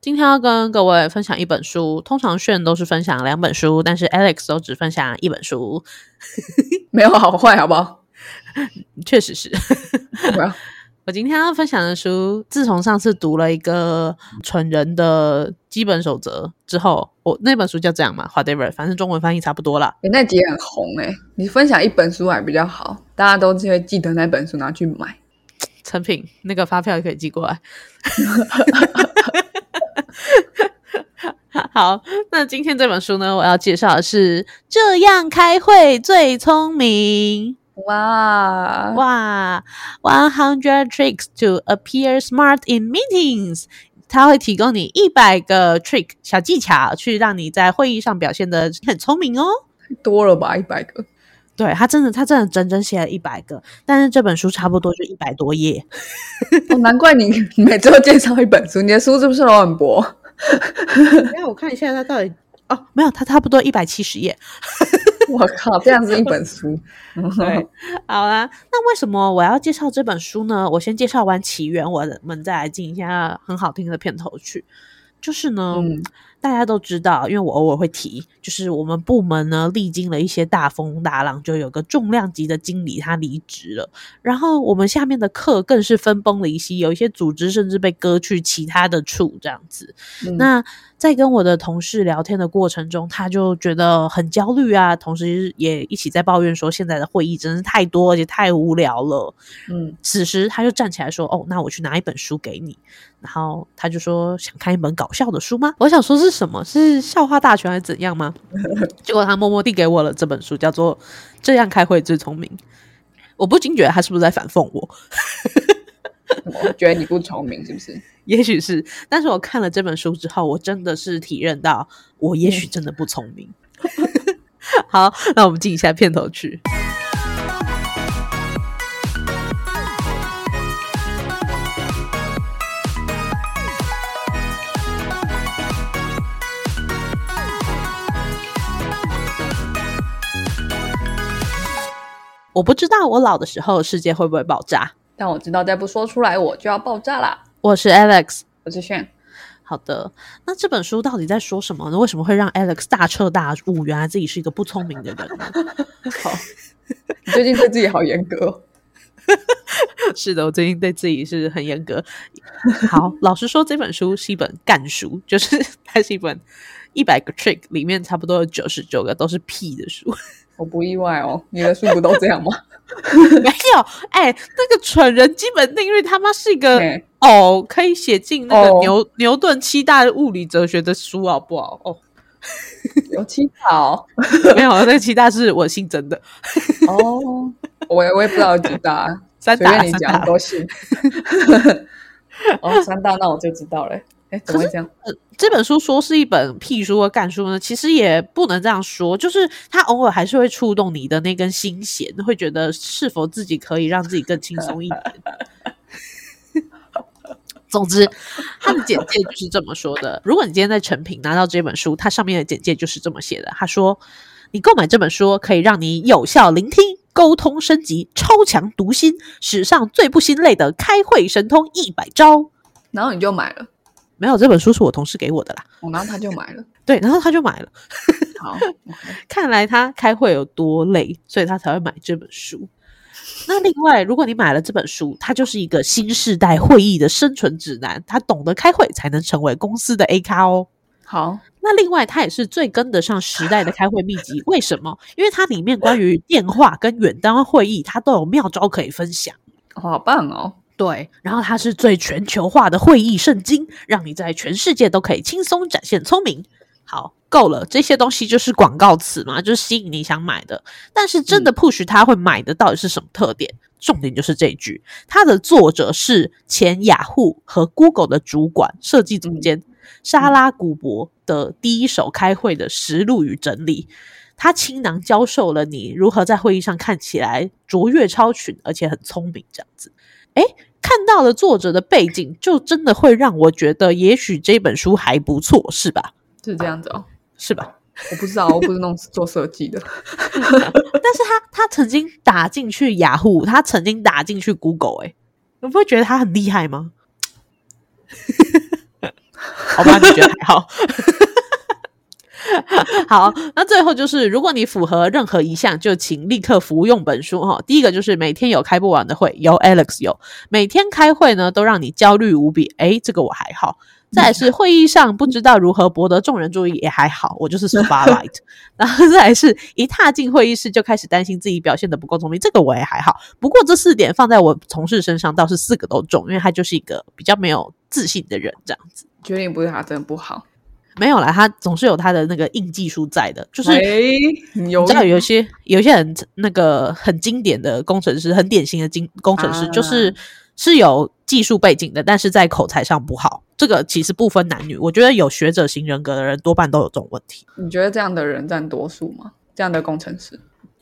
今天要跟各位分享一本书，通常炫都是分享两本书，但是 Alex 都只分享一本书，没有好坏，好不好？确实是。我今天要分享的书，自从上次读了一个蠢人的基本守则之后，我那本书叫这样嘛，whatever，反正中文翻译差不多啦。诶那集很红哎、你分享一本书还比较好，大家都会记得那本书拿去买。成品那个发票也可以寄过来。好，那今天这本书呢，我要介绍的是《这样开会最聪明》。哇哇，One Hundred Tricks to Appear Smart in Meetings。它会提供你一百个 trick 小技巧，去让你在会议上表现的很聪明哦。多了吧，一百个。对他真的，他真的整整写了一百个，但是这本书差不多就一百多页。哦，难怪你每周介绍一本书，你的书是不是都很薄？让我看一下他到底哦，没有，他差不多一百七十页。我靠，这样子一本书，对，好啦，那为什么我要介绍这本书呢？我先介绍完起源，我们再来进一下很好听的片头曲。就是呢，嗯大家都知道，因为我偶尔会提，就是我们部门呢历经了一些大风大浪，就有个重量级的经理他离职了，然后我们下面的课更是分崩离析，有一些组织甚至被割去其他的处这样子。嗯那在跟我的同事聊天的过程中，他就觉得很焦虑啊，同时也一起在抱怨说，现在的会议真是太多，而且太无聊了。嗯，此时他就站起来说：“哦，那我去拿一本书给你。”然后他就说：“想看一本搞笑的书吗？”我想说是什么？是笑话大全还是怎样吗？结果他默默递给我了这本书，叫做《这样开会最聪明》。我不禁觉得他是不是在反讽我？我觉得你不聪明，是不是？也许是，但是我看了这本书之后，我真的是体认到，我也许真的不聪明。好，那我们进一下片头曲。我不知道我老的时候世界会不会爆炸。但我知道再不说出来，我就要爆炸啦。我是 Alex，我是炫，好的，那这本书到底在说什么呢？为什么会让 Alex 大彻大悟？原来自己是一个不聪明的人呢？好，你最近对自己好严格哦。是的，我最近对自己是很严格。好，老实说，这本书是一本干书，就是它是一本一百个 trick 里面差不多有九十九个都是屁的书。我不意外哦，你的书不都这样吗？没有，哎、那个蠢人基本定律他妈是一个嘿哦，可以写进那个哦牛、牛顿七大物理哲学的书，好不好？哦，有七大哦没有，那个七大是我姓曾的，哦，我也我也不知道有几大，三大随便你讲都行。哦，三大那我就知道了。哎，怎么会这样？这本书说是一本屁书和干书呢，其实也不能这样说，就是它偶尔还是会触动你的那根心弦，会觉得是否自己可以让自己更轻松一点。总之，它的简介就是这么说的。如果你今天在成品拿到这本书，它上面的简介就是这么写的。他说，你购买这本书可以让你有效聆听、沟通升级、超强读心，史上最不心累的开会神通一百招。然后你就买了，没有，这本书是我同事给我的啦。哦，然后他就买了。对，然后他就买了。好，看来他开会有多累，所以他才会买这本书。那另外，如果你买了这本书，它就是一个新时代会议的生存指南。他懂得开会，才能成为公司的 A 咖哦。好，那另外，它也是最跟得上时代的开会秘籍。为什么？因为它里面关于电话跟远端会议，它都有妙招可以分享。好棒哦。对，然后它是最全球化的会议圣经，让你在全世界都可以轻松展现聪明。好，够了，这些东西就是广告词嘛，就是吸引你想买的。但是真的 push 他会买的到底是什么特点？重点就是这一句，它的作者是前雅虎和 Google 的主管、设计总监莎拉古博的第一手开会的实录与整理。他倾囊教授了你如何在会议上看起来卓越超群，而且很聪明，这样子。诶，看到了作者的背景，就真的会让我觉得，也许这本书还不错，是吧？是这样子哦。是吧？我不知道，我不是弄做设计的。但是他他曾经打进去雅虎，他曾经打进去 Google，哎，你不会觉得他很厉害吗？好吧？你觉得还好？好，那最后就是，如果你符合任何一项，就请立刻服用本书哈。第一个就是每天有开不完的会，有 Alex 有，每天开会呢都让你焦虑无比。诶，这个我还好。再是会议上不知道如何博得众人注意，也还好，我就是 spotlight。然后再是一踏进会议室就开始担心自己表现的不够聪明，这个我也还好。不过这四点放在我同事身上倒是四个都中，因为他就是一个比较没有自信的人，这样子。决定不是他真的不好。没有啦，他总是有他的那个硬技术在的，就是你知道有些有些很那个很经典的工程师，很典型的经工程师，就是是有技术背景的，但是在口才上不好。这个其实不分男女，我觉得有学者型人格的人多半都有这种问题。你觉得这样的人占多数吗？这样的工程师？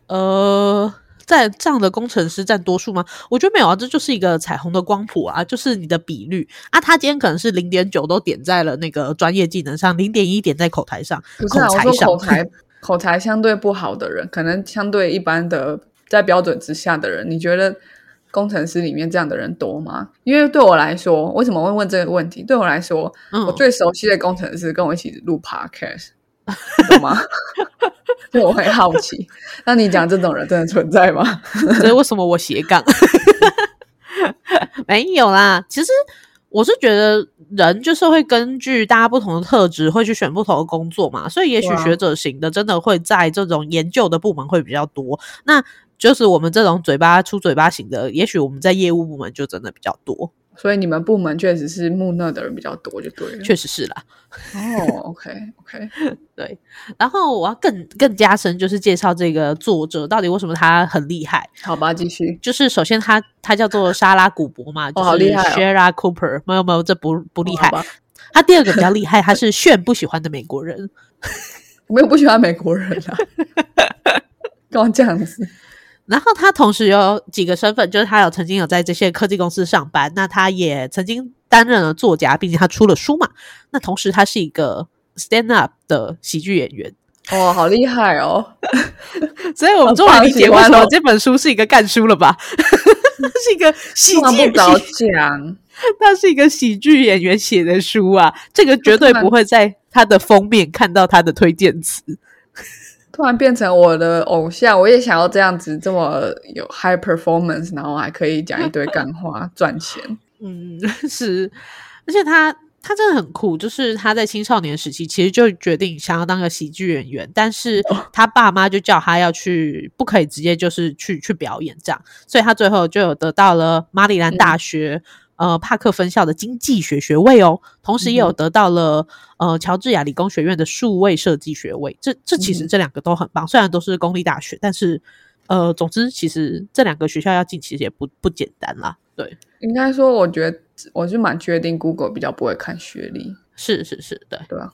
呃。在这样的工程师占多数吗？我觉得没有啊，这就是一个彩虹的光谱啊，就是你的比率啊。他今天可能是零点九都点在了那个专业技能上，零点一点在口台上。不是啊，我说口才口才相对不好的人，可能相对一般的在标准之下的人，你觉得工程师里面这样的人多吗？因为对我来说，为什么会问这个问题？对我来说，我最熟悉的工程师跟我一起录 podcast。懂吗？就 我会好奇，那你讲这种人真的存在吗？所以为什么我斜杠？没有啦。其实我是觉得人就是会根据大家不同的特质，会去选不同的工作嘛。所以也许学者型的真的会在这种研究的部门会比较多。那就是我们这种嘴巴出嘴巴型的，也许我们在业务部门就真的比较多。所以你们部门确实是木讷的人比较多，就对了。确实是啦。哦，OK，OK，对。然后我要更更加深，就是介绍这个作者到底为什么他很厉害。好吧，继续。就是首先他他叫做莎拉古博嘛，就是 Shara Cooper。没有没有，这不不厉害。他第二个比较厉害，他是炫不喜欢的美国人。没有不喜欢美国人啊，干嘛这样子？然后他同时有几个身份，就是他有曾经有在这些科技公司上班，那他也曾经担任了作家，并且他出了书嘛。那同时他是一个 stand up 的喜剧演员，哇，好厉害哦！所以我们终于理解为什么这本书是一个干书了吧？是一个喜剧讲，他 是一个喜剧演员写的书啊，这个绝对不会在他的封面看到他的推荐词。突然变成我的偶像，我也想要这样子，这么有 high performance，然后还可以讲一堆干话赚钱。嗯，是，而且他他真的很酷，就是他在青少年时期其实就决定想要当个喜剧演员，但是他爸妈就叫他要去，不可以直接就是去去表演这样，所以他最后就有得到了马里兰大学。呃，帕克分校的经济学学位哦，同时也有得到了呃乔治亚理工学院的数位设计学位。这这其实这两个都很棒，虽然都是公立大学，但是呃，总之其实这两个学校要进，其实也不不简单啦。对，应该说，我觉得我是蛮确定，Google 比较不会看学历。是是是，对对啊。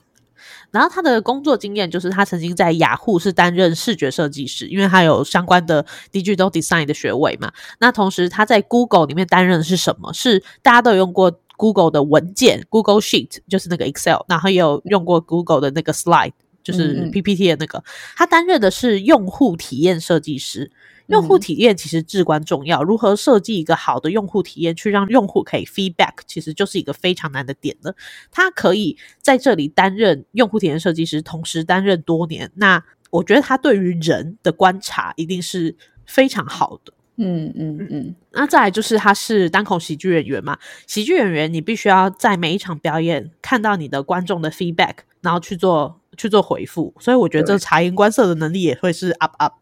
然后他的工作经验就是他曾经在雅虎是担任视觉设计师，因为他有相关的 digital design 的学位嘛。那同时他在 Google 里面担任的是什么？是大家都有用过 Google 的文件，Google Sheet 就是那个 Excel，然后也有用过 Google 的那个 Slide，就是 PPT 的那个。他担任的是用户体验设计师。用户体验其实至关重要，如何设计一个好的用户体验，去让用户可以 feedback，其实就是一个非常难的点了。他可以在这里担任用户体验设计师，同时担任多年，那我觉得他对于人的观察一定是非常好的。嗯嗯嗯。那再来就是他是单口喜剧演员嘛，喜剧演员你必须要在每一场表演看到你的观众的 feedback，然后去做去做回复，所以我觉得这察言观色的能力也会是 up up。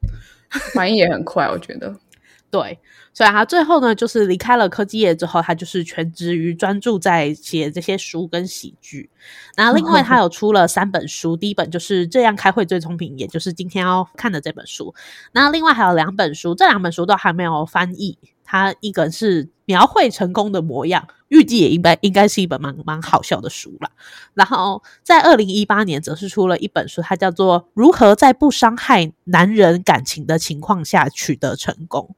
反应也很快，我觉得。对，所以他最后呢，就是离开了科技业之后，他就是全职于专注在写这些书跟喜剧。那另外他有出了三本书，第一本就是这样开会最聪明，也就是今天要看的这本书。那另外还有两本书，这两本书都还没有翻译。他一个是描绘成功的模样，预计也应该应该是一本蛮蛮好笑的书啦。然后在二零一八年，则是出了一本书，它叫做《如何在不伤害男人感情的情况下取得成功》。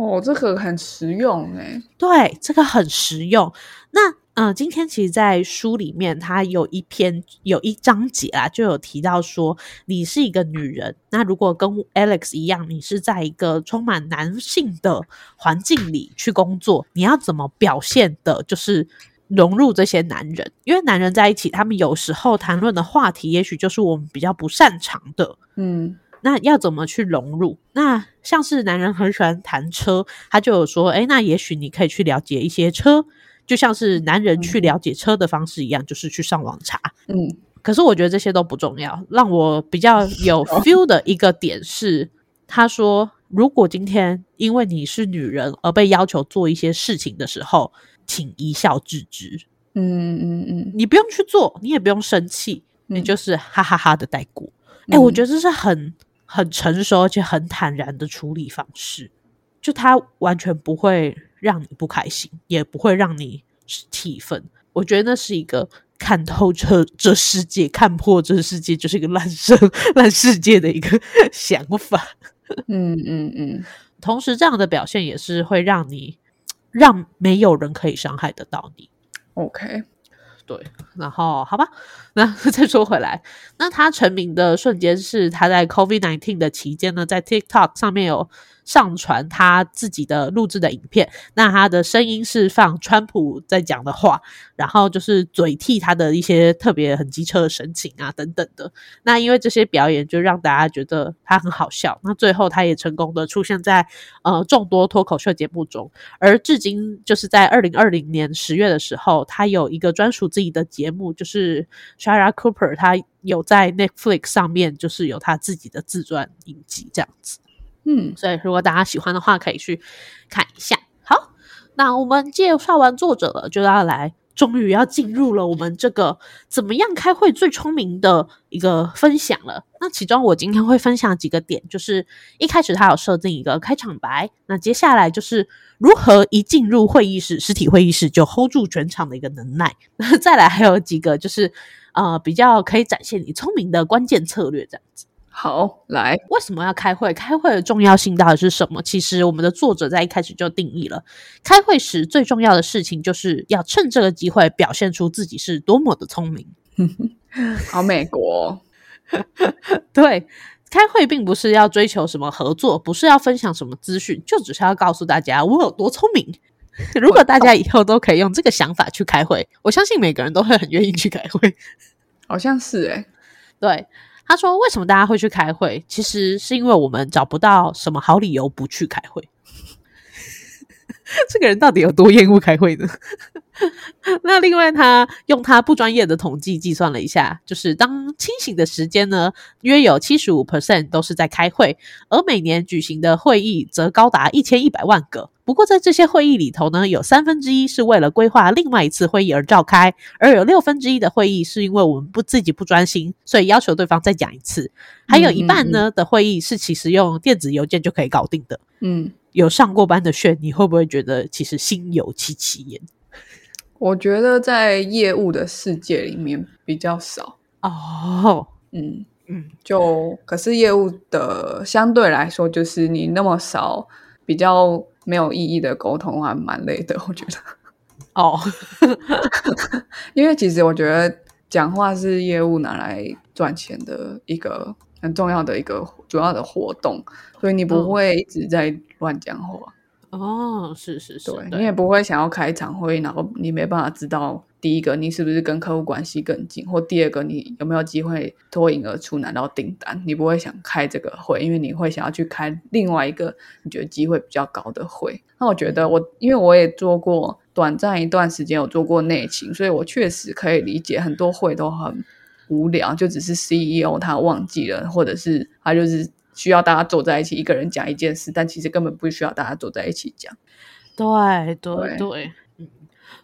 哦，这个很实用诶，对，这个很实用。那嗯，今天其实，在书里面，它有一篇有一章节啊，就有提到说，你是一个女人，那如果跟 Alex 一样，你是在一个充满男性的环境里去工作，你要怎么表现的？就是融入这些男人，因为男人在一起，他们有时候谈论的话题，也许就是我们比较不擅长的。嗯那要怎么去融入？那像是男人很喜欢谈车，他就有说，哎，那也许你可以去了解一些车，就像是男人去了解车的方式一样，就是去上网查。嗯。可是我觉得这些都不重要，让我比较 有 feel 的一个点是，他说，如果今天因为你是女人而被要求做一些事情的时候，请一笑置之，嗯嗯嗯，你不用去做，你也不用生气，你嗯。就是哈哈哈的带过。哎、我嗯。觉得这是很很成熟而且很坦然的处理方式，就他完全不会让你不开心，也不会让你气愤。我觉得那是一个看透这这世界、看破这世界就是一个烂生 烂世界的一个 想法。嗯嗯嗯，同时，这样的表现也是会让你让没有人可以伤害得到你。OK，对，然后好吧，那 再说回来，那他成名的瞬间是他在 COVID nineteen 的期间呢，在 TikTok 上面有上传他自己的录制的影片。那他的声音是放川普在讲的话，然后就是嘴替他的一些特别很机车的神情啊等等的。那因为这些表演就让大家觉得他很好笑，那最后他也成功的出现在呃众多脱口秀节目中。而至今就是在二零二零年十月的时候，他有一个专属自己的节目，就是 Shara Cooper，他有在 Netflix 上面就是有他自己的自传影集这样子。嗯所以如果大家喜欢的话，可以去看一下。好，那我们介绍完作者了，就要来，终于要进入了我们这个怎么样开会最聪明的一个分享了。那其中我今天会分享几个点，就是一开始他有设定一个开场白，那接下来就是如何一进入会议室，实体会议室就 hold 住全场的一个能耐。那再来还有几个就是呃比较可以展现你聪明的关键策略这样子。好，来，为什么要开会？开会的重要性到底是什么？其实我们的作者在一开始就定义了，开会时最重要的事情就是要趁这个机会表现出自己是多么的聪明。好美国哦，对，开会并不是要追求什么合作，不是要分享什么资讯，就只是要告诉大家我有多聪明。如果大家以后都可以用这个想法去开会，我相信每个人都会很愿意去开会。好像是哎，对，他说为什么大家会去开会？其实是因为我们找不到什么好理由不去开会。这个人到底有多厌恶开会呢？那另外，他用他不专业的统计计算了一下，就是当清醒的时间呢，约有七十五 percent 都是在开会，而每年举行的会议则高达一千一百万个。不过，在这些会议里头呢，有三分之一是为了规划另外一次会议而召开，而有六分之一的会议是因为我们不自己不专心，所以要求对方再讲一次。还有一半呢的会议是其实用电子邮件就可以搞定的。嗯，有上过班的炫，你会不会觉得其实心有戚戚焉？我觉得在业务的世界里面比较少，哦，嗯嗯，就可是业务的相对来说，就是你那么少，比较没有意义的沟通，还蛮累的，我觉得。哦，因为其实我觉得讲话是业务拿来赚钱的一个很重要的一个主要的活动，所以你不嗯。会一直在乱讲话，哦，是是是，对你也不会想要开一场会，然后你没办法知道第一个你是不是跟客户关系更近，或第二个你有没有机会脱颖而出拿到订单，你不会想开这个会，因为你会想要去开另外一个你觉得机会比较高的会。那我觉得我因为我也做过短暂一段时间有做过内勤，所以我确实可以理解很多会都很无聊，就只是 CEO 他忘记了，或者是他就是需要大家坐在一起，一个人讲一件事，但其实根本不需要大家坐在一起讲。对对对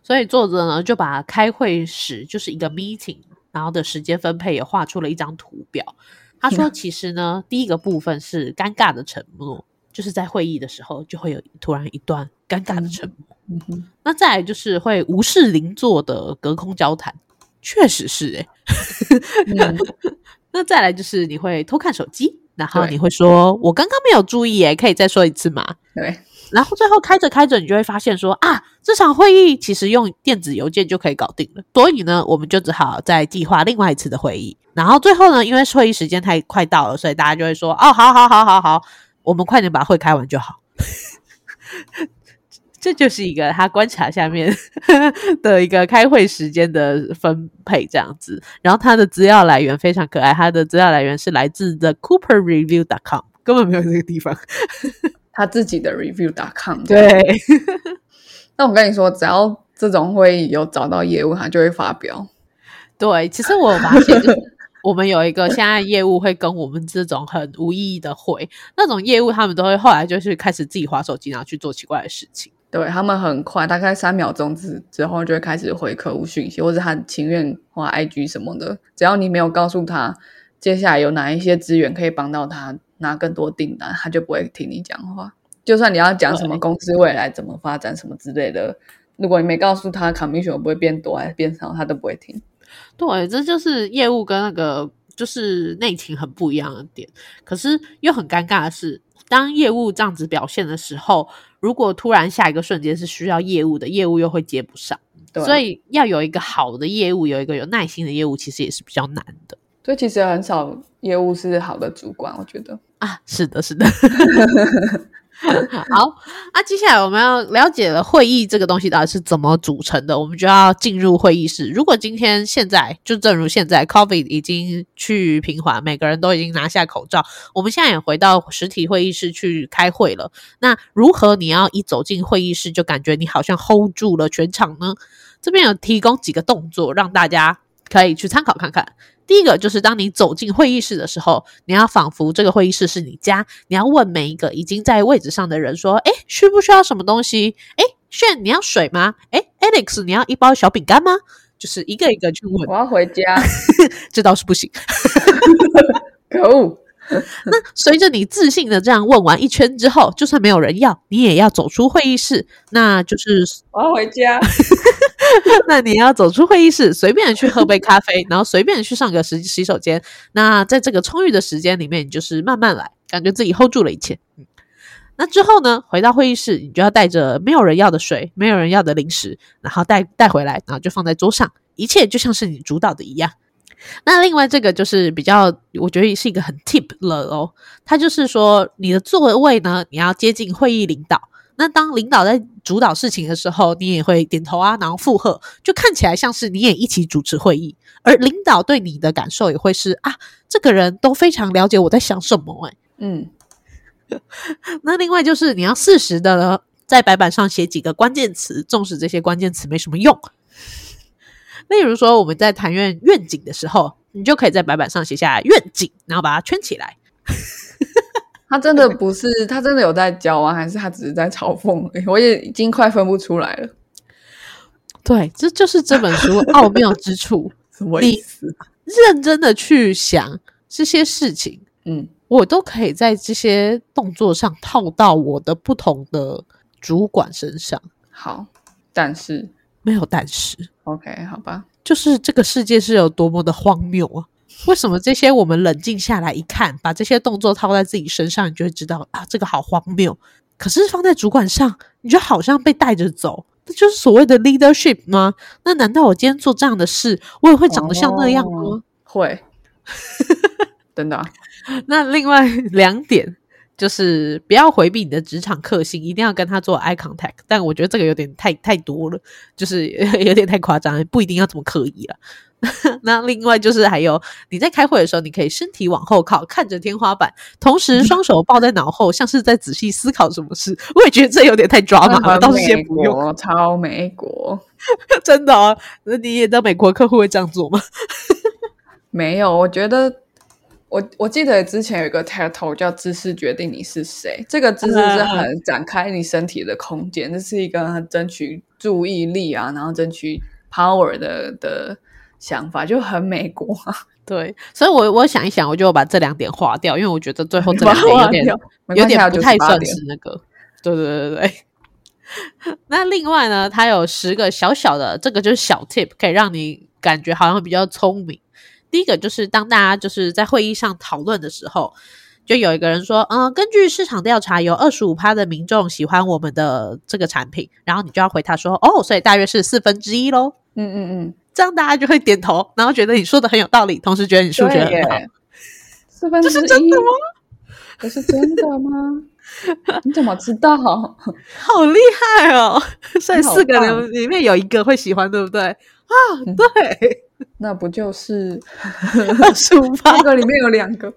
所以作者呢就把开会时就是一个 meeting，然后的时间分配也画出了一张图表。他说，其实呢，第一个部分是尴尬的沉默，就是在会议的时候就会有突然一段尴尬的沉默。嗯哼，那再来就是会无视邻座的隔空交谈，确实是诶、嗯 那再来就是你会偷看手机，然后你会说：“我刚刚没有注意，诶，可以再说一次吗？”对，然后最后开着开着，你就会发现说啊，这场会议其实用电子邮件就可以搞定了。所以呢，我们就只好再计划另外一次的会议。然后最后呢，因为会议时间太快到了，所以大家就会说哦，好好好好好，我们快点把会开完就好。这就是一个他观察下面的一个开会时间的分配这样子。然后他的资料来源非常可爱，他的资料来源是来自 The Cooper Review dot com，根本没有这个地方。他自己的 review dot com。对，那我跟你说，只要这种会议有找到业务，他就会发表。对，其实我有发现，就是我们有一个现在业务会跟我们这种很无意义的会，那种业务他们都会后来就是开始自己划手机，然后去做奇怪的事情。对他们很快，大概三秒钟之之后就会开始回客户讯息，或者他情愿花 IG 什么的。只要你没有告诉他接下来有哪一些资源可以帮到他拿更多订单，他就不会听你讲话。就算你要讲什么公司未来怎么发展什么之类的，如果你没告诉他 commission 会不会变多还是变少，他都不会听。对，这就是业务跟那个就是内勤很不一样的点。可是又很尴尬的是，当业务这样子表现的时候，如果突然下一个瞬间是需要业务的，业务又会接不上。对，所以要有一个好的业务，有一个有耐心的业务，其实也是比较难的。所以其实很少业务是好的主管，我觉得啊，是的，是的。好，那接下来我们要了解了会议这个东西到底是怎么组成的，我们就要进入会议室。如果今天现在就正如现在，COVID 已经去平缓，每个人都已经拿下口罩，我们现在也回到实体会议室去开会了。那如何你要一走进会议室就感觉你好像 hold 住了全场呢？这边有提供几个动作让大家可以去参考看看。第一个就是当你走进会议室的时候，你要仿佛这个会议室是你家，你要问每一个已经在位置上的人说：“哎，需不需要什么东西？哎，炫，你要水吗？哎，Alex，你要一包小饼干吗？”就是一个一个去问。我要回家，这倒是不行。可恶！那随着你自信的这样问完一圈之后，就算没有人要，你也要走出会议室。那就是我要回家。那你要走出会议室，随便去喝杯咖啡，然后随便去上个洗洗手间。那在这个充裕的时间里面，你就是慢慢来，感觉自己 hold 住了一切。嗯，那之后呢，回到会议室，你就要带着没有人要的水，没有人要的零食，然后带带回来，然后就放在桌上，一切就像是你主导的一样。那另外这个就是比较，我觉得是一个很 tip 了哦。它就是说，你的座位呢，你要接近会议领导。那当领导在主导事情的时候，你也会点头啊，然后附和，就看起来像是你也一起主持会议。而领导对你的感受也会是啊，这个人都非常了解我在想什么。哎，嗯。那另外就是你要适时的在白板上写几个关键词，纵使这些关键词没什么用。例如说，我们在谈愿愿景的时候，你就可以在白板上写下愿景，然后把它圈起来。他真的不是，他真的有在教啊，还是他只是在嘲讽？我也已经快分不出来了。对，这就是这本书奥妙之处。什么意思？认真的去想这些事情，嗯，我都可以在这些动作上套到我的不同的主管身上。好，但是。没有但是，OK，好吧，就是这个世界是有多么的荒谬啊！为什么这些我们冷静下来一看，把这些动作套在自己身上，你就会知道啊，这个好荒谬。可是放在主管上，你就好像被带着走，这就是所谓的 leadership 吗？那难道我今天做这样的事，我也会长得像那样吗？会，真的。那另外两点。就是不要回避你的职场克星，一定要跟他做 eye contact。但我觉得这个有点太太多了，就是 有点太夸张，不一定要这么刻意了。那另外就是还有你在开会的时候，你可以身体往后靠，看着天花板，同时双手抱在脑后，像是在仔细思考什么事。我也觉得这有点太抓马了，倒是先不用。超美国，真的哦？那你也知道美国客户会这样做吗？没有，我觉得。我我记得之前有一个 title 叫“姿势决定你是谁”，这个姿势是很展开你身体的空间，这是一个争取注意力啊，然后争取 power 的的想法，就很美国。对，所以我我想一想，我就把这两点划掉，因为我觉得最后这 两点有点有点不太算是那个。对对对对对。那另外呢，它有十个小小的，这个就是小 tip，可以让你感觉好像比较聪明。第一个就是当大家就是在会议上讨论的时候，就有一个人说：“嗯，根据市场调查，有二十五趴的民众喜欢我们的这个产品。”然后你就要回他说：“哦，所以大约是四分之一喽。”嗯嗯嗯，这样大家就会点头，然后觉得你说的很有道理，同时觉得你数学很好。四分之一？这是真的吗？这是真的吗？你怎么知道？好厉害哦！所以四个人里面有一个会喜欢，对不对？啊，对，那不就是 书包？这个里面有两个。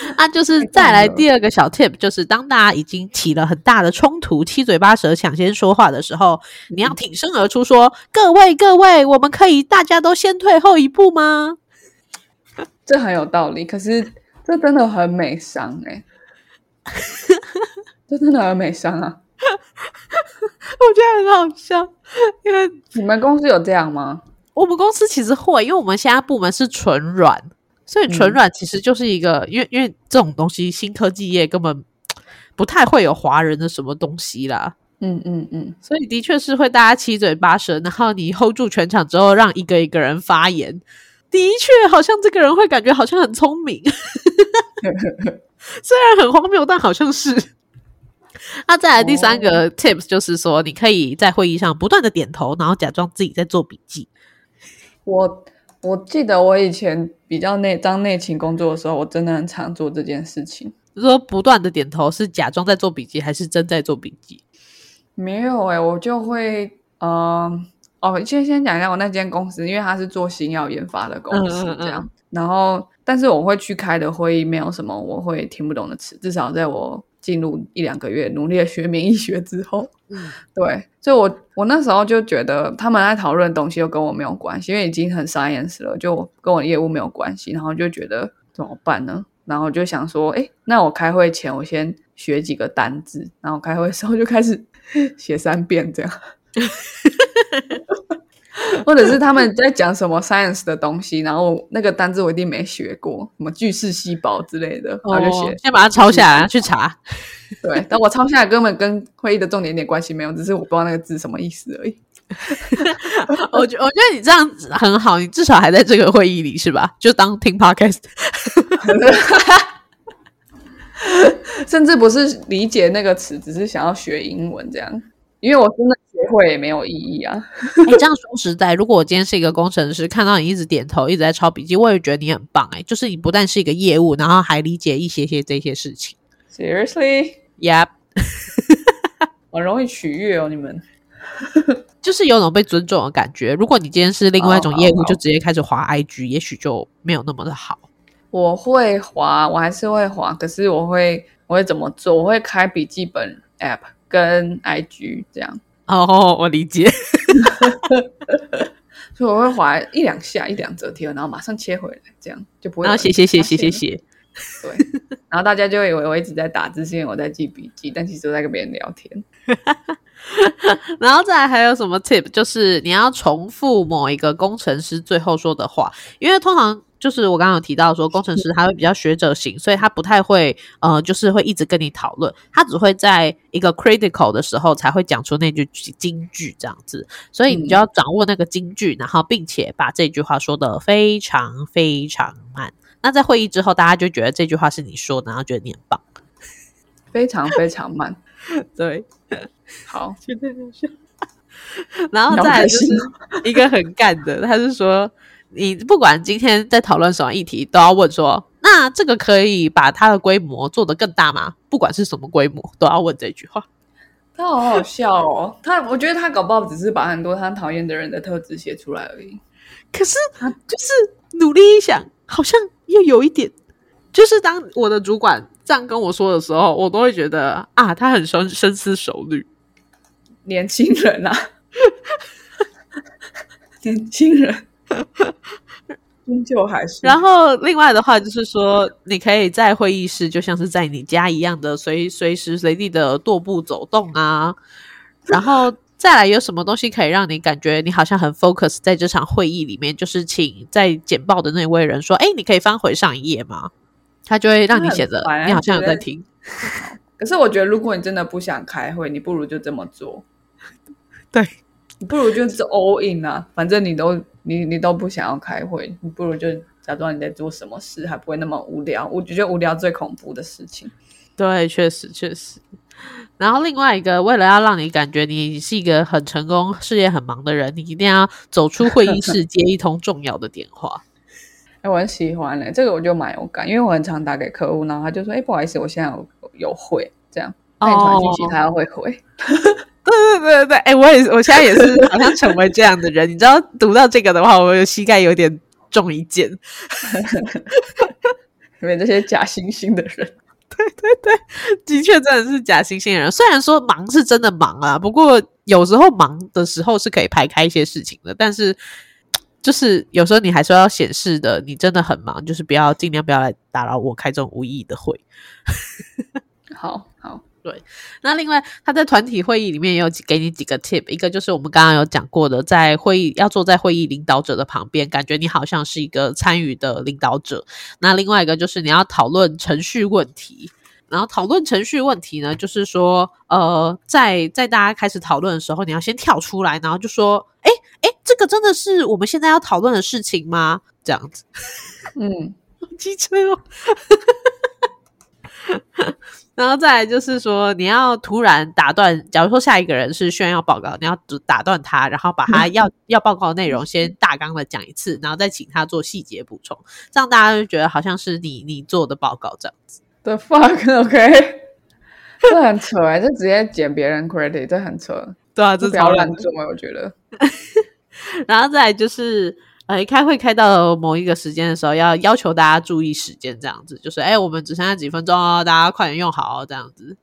那就是再来第二个小 tip，就是当大家已经起了很大的冲突，七嘴八舌抢先说话的时候，你要挺身而出说：“各位各位，我们可以大家都先退后一步吗？” 这很有道理，可是这真的很美商哎，这真的很美商啊！我觉得很好笑，因为你们公司有这样吗？我们公司其实会，因为我们现在部门是纯软。所以纯软其实就是一个，因为因为这种东西，新科技业根本不太会有华人的什么东西啦。嗯嗯嗯，所以的确是会大家七嘴八舌，然后你 hold 住全场之后，让一个一个人发言，的确好像这个人会感觉好像很聪明，虽然很荒谬，但好像是。那再来第三个 tips 就是说，你可以在会议上不断的点头，然后假装自己在做笔记。我。我记得我以前比较内当内勤工作的时候，我真的很常做这件事情。就是说不断的点头是假装在做笔记，还是真在做笔记？没有哎，我就会嗯哦，先先讲一下我那间公司，因为它是做新药研发的公司，这样。然后，但是我会去开的会议，没有什么我会听不懂的词，至少在我。进入一两个月努力学免疫学之后，嗯，对，所以我我那时候就觉得他们在讨论东西又跟我没有关系，因为已经很 science 了，就跟我业务没有关系，然后就觉得怎么办呢？然后就想说，哎，那我开会前我先学几个单字，然后开会时候就开始 写三遍这样。或者是他们在讲什么 science 的东西，然后那个单字我一定没学过，什么巨噬细胞之类的，然后就写，先把它抄下来去查。对，但我抄下来根本跟会议的重点一点关系没有，只是我不知道那个字什么意思而已。我觉我觉得你这样子很好，你至少还在这个会议里是吧？就当听 podcast，甚至不是理解那个词，只是想要学英文这样。因为我真的学会也没有意义啊！你，这样说实在，如果我今天是一个工程师，看到你一直点头，一直在抄笔记，我也觉得你很棒。哎，就是你不但是一个业务，然后还理解一些些这些事情。Seriously？Yep。很容易取悦哦，你们 就是有种被尊重的感觉。如果你今天是另外一种业务，就直接开始滑 IG，也许就没有那么的好。我会滑，我还是会滑，可是我会我会怎么做？我会开笔记本 App。跟 IG 这样哦，我理解，所以我会划一两下，一两则贴，然后马上切回来，这样就不会。然后写写写写写写，对，然后大家就以为我一直在打字，是因为我在记笔记，但其实我在跟别人聊天。然后再来还有什么 tip？就是你要重复某一个工程师最后说的话，因为通常。就是我刚刚有提到说，工程师他会比较学者型，所以他不太会呃，就是会一直跟你讨论，他只会在一个 critical 的时候才会讲出那句金句这样子，所以你就要掌握那个金句，然后并且把这句话说的非常非常慢。那在会议之后，大家就觉得这句话是你说的，然后觉得你很棒，非常非常慢。对，好，然后再就是一个很干的，他是说。你不管今天在讨论什么议题，都要问说：那这个可以把它的规模做得更大吗？不管是什么规模，都要问这句话。他好好笑哦，他我觉得他搞不好只是把很多他讨厌的人的特质写出来而已。可是他就是努力一想，好像又有一点。就是当我的主管这样跟我说的时候，我都会觉得啊，他很深深思熟虑。年轻人啊，年轻人。终究还是。然后，另外的话就是说，你可以在会议室，就像是在你家一样的随随时随地的踱步走动啊。然后再来，有什么东西可以让你感觉你好像很 focus 在这场会议里面？就是请在简报的那位人说：“哎，你可以翻回上一页吗？”他就会让你写着，你好像有在听。可是我觉得，如果你真的不想开会，你不如就这么做。对。你不如就是 all in 啊，反正你都你你都不想要开会，你不如就假装你在做什么事，还不会那么无聊。我觉得无聊最恐怖的事情。对，确实确实。然后另外一个，为了要让你感觉你是一个很成功、事业很忙的人，你一定要走出会议室 接一通重要的电话。哎、我很喜欢嘞、这个我就蛮有感，因为我很常打给客户，然后他就说，哎、不好意思，我现在有有会这样，那你传讯息哦他要会回，对对对对，哎、我也是，我现在也是好像成为这样的人。你知道，读到这个的话，我的膝盖有点中一箭。因为这些假惺惺的人，对对对的确，真的是假惺惺的人。虽然说忙是真的忙啊，不过有时候忙的时候是可以排开一些事情的。但是，就是有时候你还是要显示的，你真的很忙，就是不要尽量不要来打扰我开这种无意义的会。好好，那另外，他在团体会议里面也有几给你几个 tip，一个就是我们刚刚有讲过的，在会议要坐在会议领导者的旁边，感觉你好像是一个参与的领导者。那另外一个就是你要讨论程序问题。然后讨论程序问题呢，就是说，呃，在在大家开始讨论的时候，你要先跳出来，然后就说，哎哎，这个真的是我们现在要讨论的事情吗？这样子，嗯，机车哦。然后再来就是说，你要突然打断，假如说下一个人是炫耀报告，你要打断他，然后把他要要报告的内容先大纲的讲一次，然后再请他做细节补充，这样大家就觉得好像是你你做的报告这样子。The fuck，OK，这很扯哎、这直接捡别人 credit，这很扯，对啊，这这不要超烂乱做，我觉得。然后再来就是，呃，开会开到某一个时间的时候，要要求大家注意时间，这样子，就是，哎，我们只剩下几分钟哦，大家快点用好哦，这样子。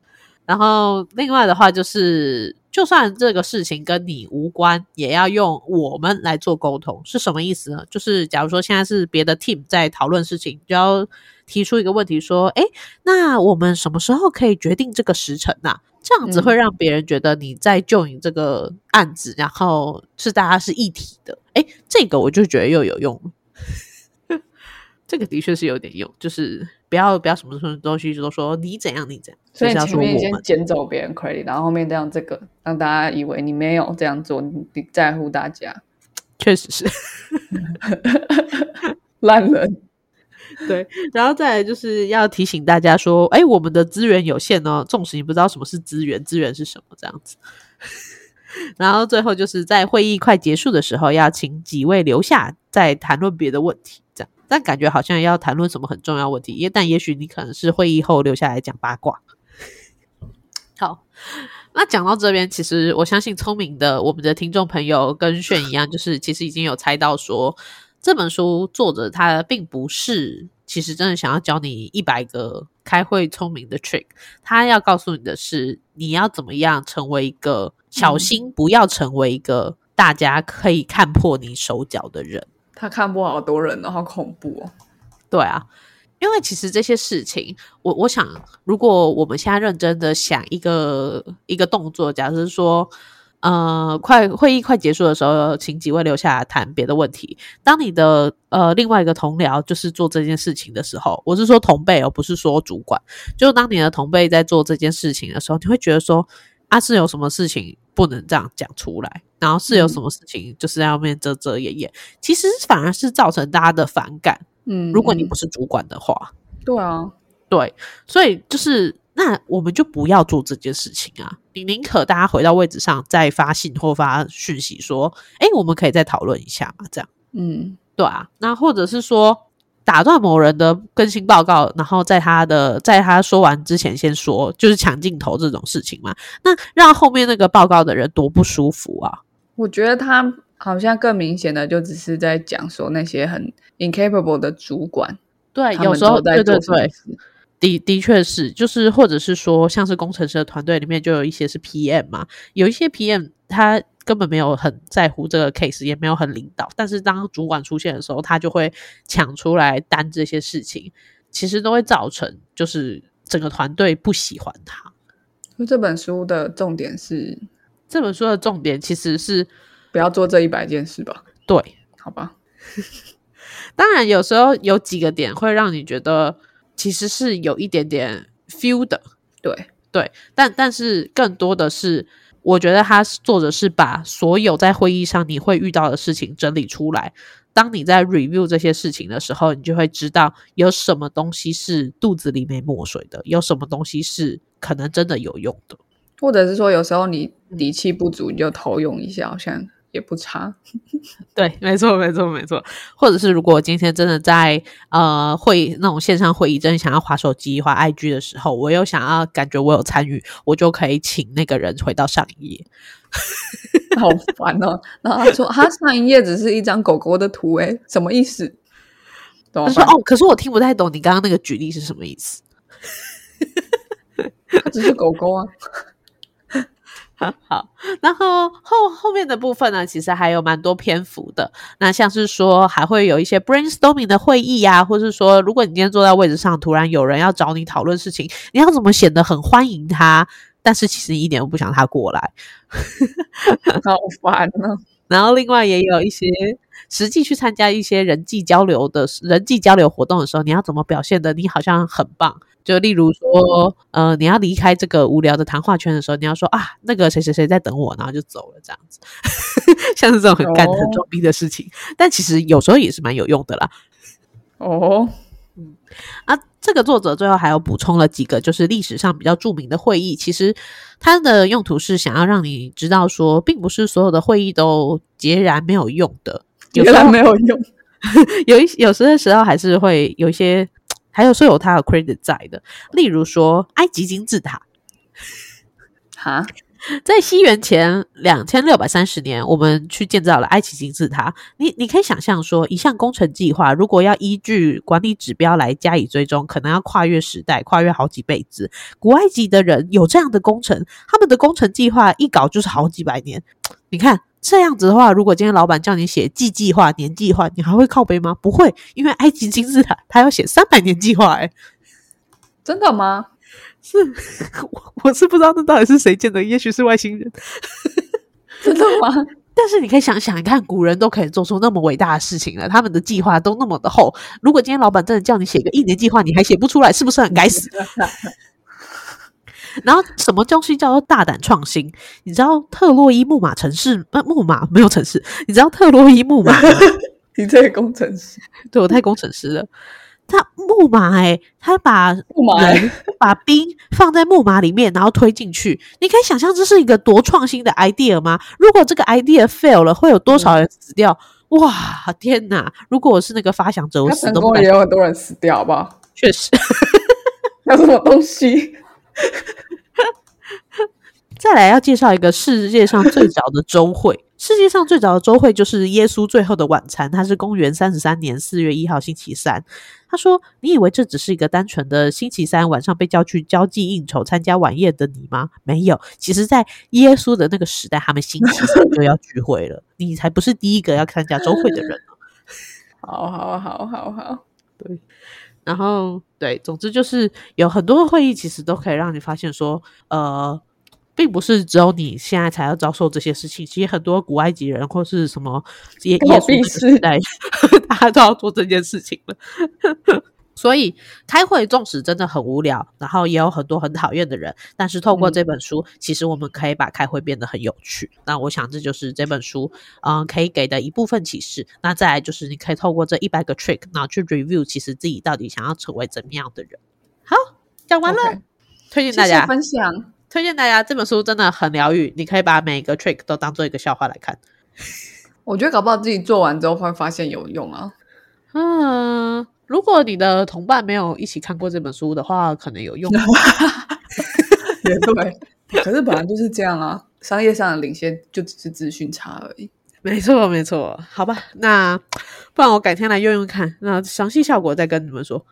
然后另外的话就是，就算这个事情跟你无关，也要用我们来做沟通，是什么意思呢？就是假如说现在是别的 team 在讨论事情，就要提出一个问题说，哎，那我们什么时候可以决定这个时辰呐、这样子嗯会让别人觉得你在救你这个案子，然后是大家是一体的。哎，这个我就觉得又有用。这个的确是有点用，就是不要不要什么什么东西都说你怎样你怎样，所以前面先。捡走别人 credit，然后后面这样这个让大家以为你没有这样做，你你在乎大家，确实是 烂人。对，然后再来就是要提醒大家说，哎，我们的资源有限哦，纵使你不知道什么是资源，资源是什么这样子。然后最后就是在会议快结束的时候，要请几位留下，再谈论别的问题，这样。但感觉好像要谈论什么很重要问题，也但也许你可能是会议后留下来讲八卦。好，那讲到这边，其实我相信聪明的我们的听众朋友跟炫一样，就是其实已经有猜到说，这本书作者他并不是其实真的想要教你一百个开会聪明的 trick，他要告诉你的是你要怎么样成为一个小心，不要成为一个大家可以看破你手脚的人。他看破好多人哦，好恐怖哦。对啊，因为其实这些事情，我我想，如果我们现在认真的想一个一个动作，假设说，呃，快会议快结束的时候，请几位留下来谈别的问题。当你的呃另外一个同僚就是做这件事情的时候，我是说同辈哦，不是说主管。就当你的同辈在做这件事情的时候，你会觉得说，啊，是有什么事情不能这样讲出来，然后是有什么事情就是在后面遮遮掩掩，其实反而是造成大家的反感。嗯，如果你嗯不是主管的话，对啊，对，所以就是那我们就不要做这件事情啊！你宁可大家回到位置上再发信或发讯息说，哎，我们可以再讨论一下嘛？这样嗯，对啊，那或者是说打断某人的更新报告，然后在他的在他说完之前先说，就是抢镜头这种事情嘛？那让后面那个报告的人多不舒服啊！我觉得他好像更明显的就只是在讲说那些很 incapable 的主管，对，有时候对对对，的的确是，就是或者是说，像是工程师的团队里面就有一些是 PM 嘛，有一些 PM 他根本没有很在乎这个 case，也没有很领导，但是当主管出现的时候，他就会抢出来担这些事情，其实都会造成就是整个团队不喜欢他。就这本书的重点是这本书的重点其实是不要做这一百件事吧？对，好吧，当然有时候有几个点会让你觉得其实是有一点点 feel 的，对，对，但但是更多的是，我觉得他作者是把所有在会议上你会遇到的事情整理出来。当你在 review 这些事情的时候，你就会知道有什么东西是肚子里没墨水的，有什么东西是可能真的有用的。或者是说有时候你底气不足，你就偷用一下，好像也不差。对，没错，没错，没错。或者是如果我今天真的在呃会那种线上会议，真的想要划手机、划 IG 的时候，我又想要感觉我有参与，我就可以请那个人回到上一页。好烦哦！然后他说他上一页只是一张狗狗的图，诶，什么意思？他说哦，可是我听不太懂你刚刚那个举例是什么意思？它只是狗狗啊。好，然后后后面的部分呢，其实还有蛮多篇幅的。那像是说，还会有一些 brainstorming 的会议呀，或是说，如果你今天坐在位置上，突然有人要找你讨论事情，你要怎么显得很欢迎他？但是其实一点都不想他过来，好烦呢。然后另外也有一些实际去参加一些人际交流的人际交流活动的时候，你要怎么表现的？你好像很棒。就例如说，呃，你要离开这个无聊的谈话圈的时候，你要说啊，那个谁谁谁在等我，然后就走了，这样子，像是这种很干、很装逼的事情，但其实有时候也是蛮有用的啦。哦，嗯，啊，这个作者最后还有补充了几个，就是历史上比较著名的会议，其实它的用途是想要让你知道说，并不是所有的会议都截然没有用的，截然没有用，有一有时的时候还是会有一些。还有是有它的 credit 在的，例如说埃及金字塔，哈，在西元前两千六百三十年，我们去建造了埃及金字塔。你你可以想象说，一项工程计划如果要依据管理指标来加以追踪，可能要跨越时代，跨越好几辈子。古埃及的人有这样的工程，他们的工程计划一搞就是好几百年。你看。这样子的话，如果今天老板叫你写季计划、年计划，你还会靠背吗？不会，因为埃及金字塔他要写三百年计划，哎，真的吗？是，我我是不知道那到底是谁建的，也许是外星人，真的吗？但是你可以想想，你看古人都可以做出那么伟大的事情了，他们的计划都那么的厚。如果今天老板真的叫你写个一年计划，你还写不出来，是不是很该死？然后什么东西叫做大胆创新？你知道特洛伊木马城市？呃，木马没有城市。你知道特洛伊木马？你这工程师，对我太工程师了。他木马哎，他把木马把兵放在木马里面，然后推进去。你可以想象这是一个多创新的 idea 吗？如果这个 idea fail 了，会有多少人死掉？哇，天哪！如果我是那个发想者，我死都也有很多人死掉，好不好？确实，有什么东西？再来要介绍一个世界上最早的周会。世界上最早的周会就是耶稣最后的晚餐，它是公元三十三年四月一号星期三。他说：“你以为这只是一个单纯的星期三晚上被叫去交际应酬、参加晚宴的你吗？没有，其实，在耶稣的那个时代，他们星期三 就要聚会了。你才不是第一个要参加周会的人 好好好好好，对。然后，对，总之就是有很多会议，其实都可以让你发现说，呃。并不是只有你现在才要遭受这些事情，其实很多古埃及人或是什么耶耶稣时代，大家都要做这件事情了。所以开会纵使真的很无聊，然后也有很多很讨厌的人，但是透过这本书，其实我们可以把开会变得很有趣。那我想这就是这本书嗯可以给的一部分启示。那再来就是你可以透过这一百个 trick，然后去 review，其实自己到底想要成为怎么样的人。好，讲完了，推荐大家分享。推荐大家这本书真的很疗愈，你可以把每一个 trick 都当做一个笑话来看。我觉得搞不好自己做完之后会发现有用啊。嗯，如果你的同伴没有一起看过这本书的话，可能有用。也对，可是本来就是这样啊。商业上的领先就只是资讯差而已。没错，没错。好吧，那不然我改天来用用看，那详细效果再跟你们说。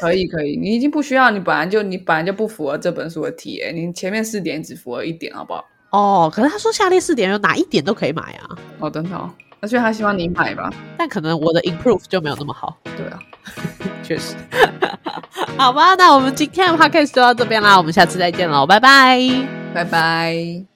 可以可以，你已经不需要，你本来就你本来就不符合这本书的题，你前面四点只符合一点，好不好？哦，可是他说下列四点有哪一点都可以买啊？哦，等等，而且他希望你买吧，但可能我的 improve 就没有那么好。对啊，确实。好吧，那我们今天的 podcast 就到这边啦，我们下次再见喽，拜拜，拜拜。